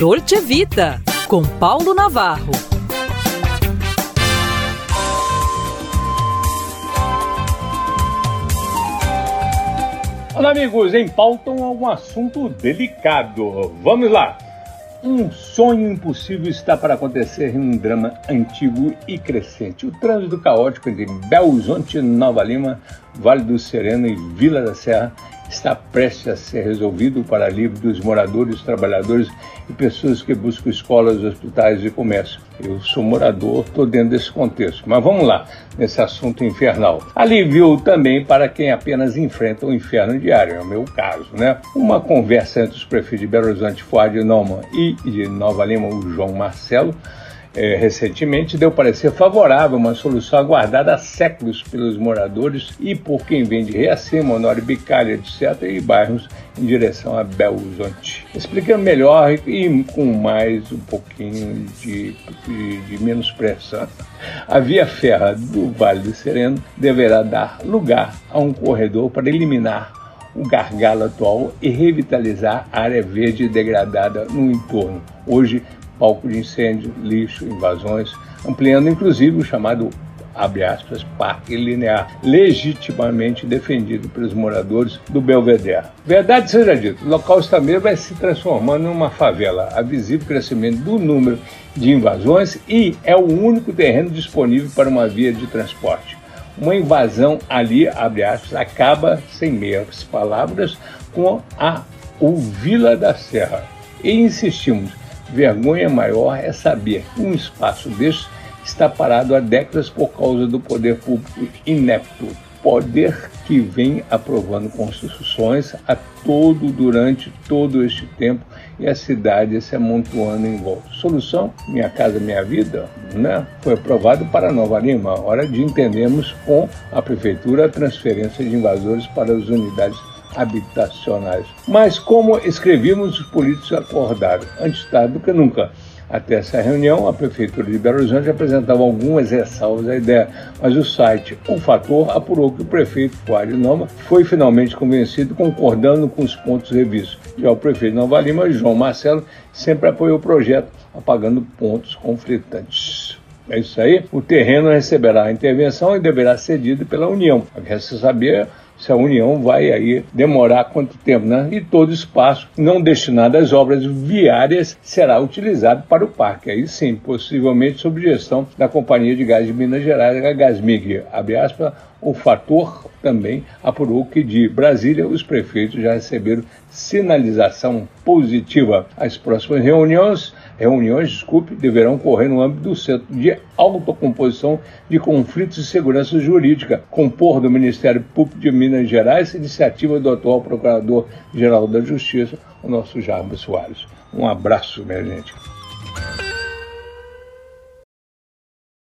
Dolce Vita, com Paulo Navarro. Olá, amigos, em pauta um assunto delicado. Vamos lá. Um sonho impossível está para acontecer em um drama antigo e crescente. O trânsito caótico entre Belo Horizonte, Nova Lima, Vale do Sereno e Vila da Serra está prestes a ser resolvido para alívio dos moradores, trabalhadores e pessoas que buscam escolas, hospitais e comércio. Eu sou morador, estou dentro desse contexto. Mas vamos lá, nesse assunto infernal. Alívio também para quem apenas enfrenta o inferno diário, é o meu caso, né? Uma conversa entre os prefeitos de Belo Horizonte, Fuad Noma e de Nova Lima, o João Marcelo, é, recentemente deu parecer favorável uma solução aguardada há séculos pelos moradores e por quem vem de Reacima, Honório Bicalha, etc., e bairros em direção a Belo Horizonte. Explicando melhor e com mais um pouquinho de, de, de menos pressa. A via ferra do Vale do Sereno deverá dar lugar a um corredor para eliminar o gargalo atual e revitalizar a área verde degradada no entorno, hoje palco de incêndio, lixo, invasões, ampliando inclusive o chamado abre aspas, parque linear, legitimamente defendido pelos moradores do Belvedere. Verdade seja dita, o local também vai se transformando em uma favela, há visível crescimento do número de invasões e é o único terreno disponível para uma via de transporte. Uma invasão ali, abre aspas, acaba, sem meias palavras, com a o Vila da Serra. E insistimos, Vergonha maior é saber que um espaço deste está parado há décadas por causa do poder público inepto. Poder que vem aprovando construções a todo durante todo este tempo e a cidade se amontoando em volta. Solução: Minha Casa Minha Vida, né? Foi aprovado para Nova Lima. Hora de entendermos com a prefeitura a transferência de invasores para as unidades habitacionais. Mas, como escrevíamos, os políticos acordaram, antes tarde do que nunca. Até essa reunião, a Prefeitura de Belo Horizonte apresentava algumas ressalvas à ideia, mas o site O Fator apurou que o prefeito Fuário Nova foi finalmente convencido, concordando com os pontos revistos. Já o prefeito Nova Lima, João Marcelo, sempre apoiou o projeto, apagando pontos conflitantes. É isso aí. O terreno receberá a intervenção e deverá ser cedido pela União. Resta saber se a União vai aí demorar quanto tempo, né? E todo espaço não destinado às obras viárias será utilizado para o parque. Aí sim, possivelmente sob gestão da Companhia de Gás de Minas Gerais, a Gasmig. Abre aspas, o fator também apurou que de Brasília os prefeitos já receberam sinalização positiva. As próximas reuniões reuniões, desculpe, deverão ocorrer no âmbito do Centro de Autocomposição de Conflitos e Segurança Jurídica, compor do Ministério Público de Minas Gerais, iniciativa do atual Procurador-Geral da Justiça, o nosso Jarbo Soares. Um abraço, minha gente.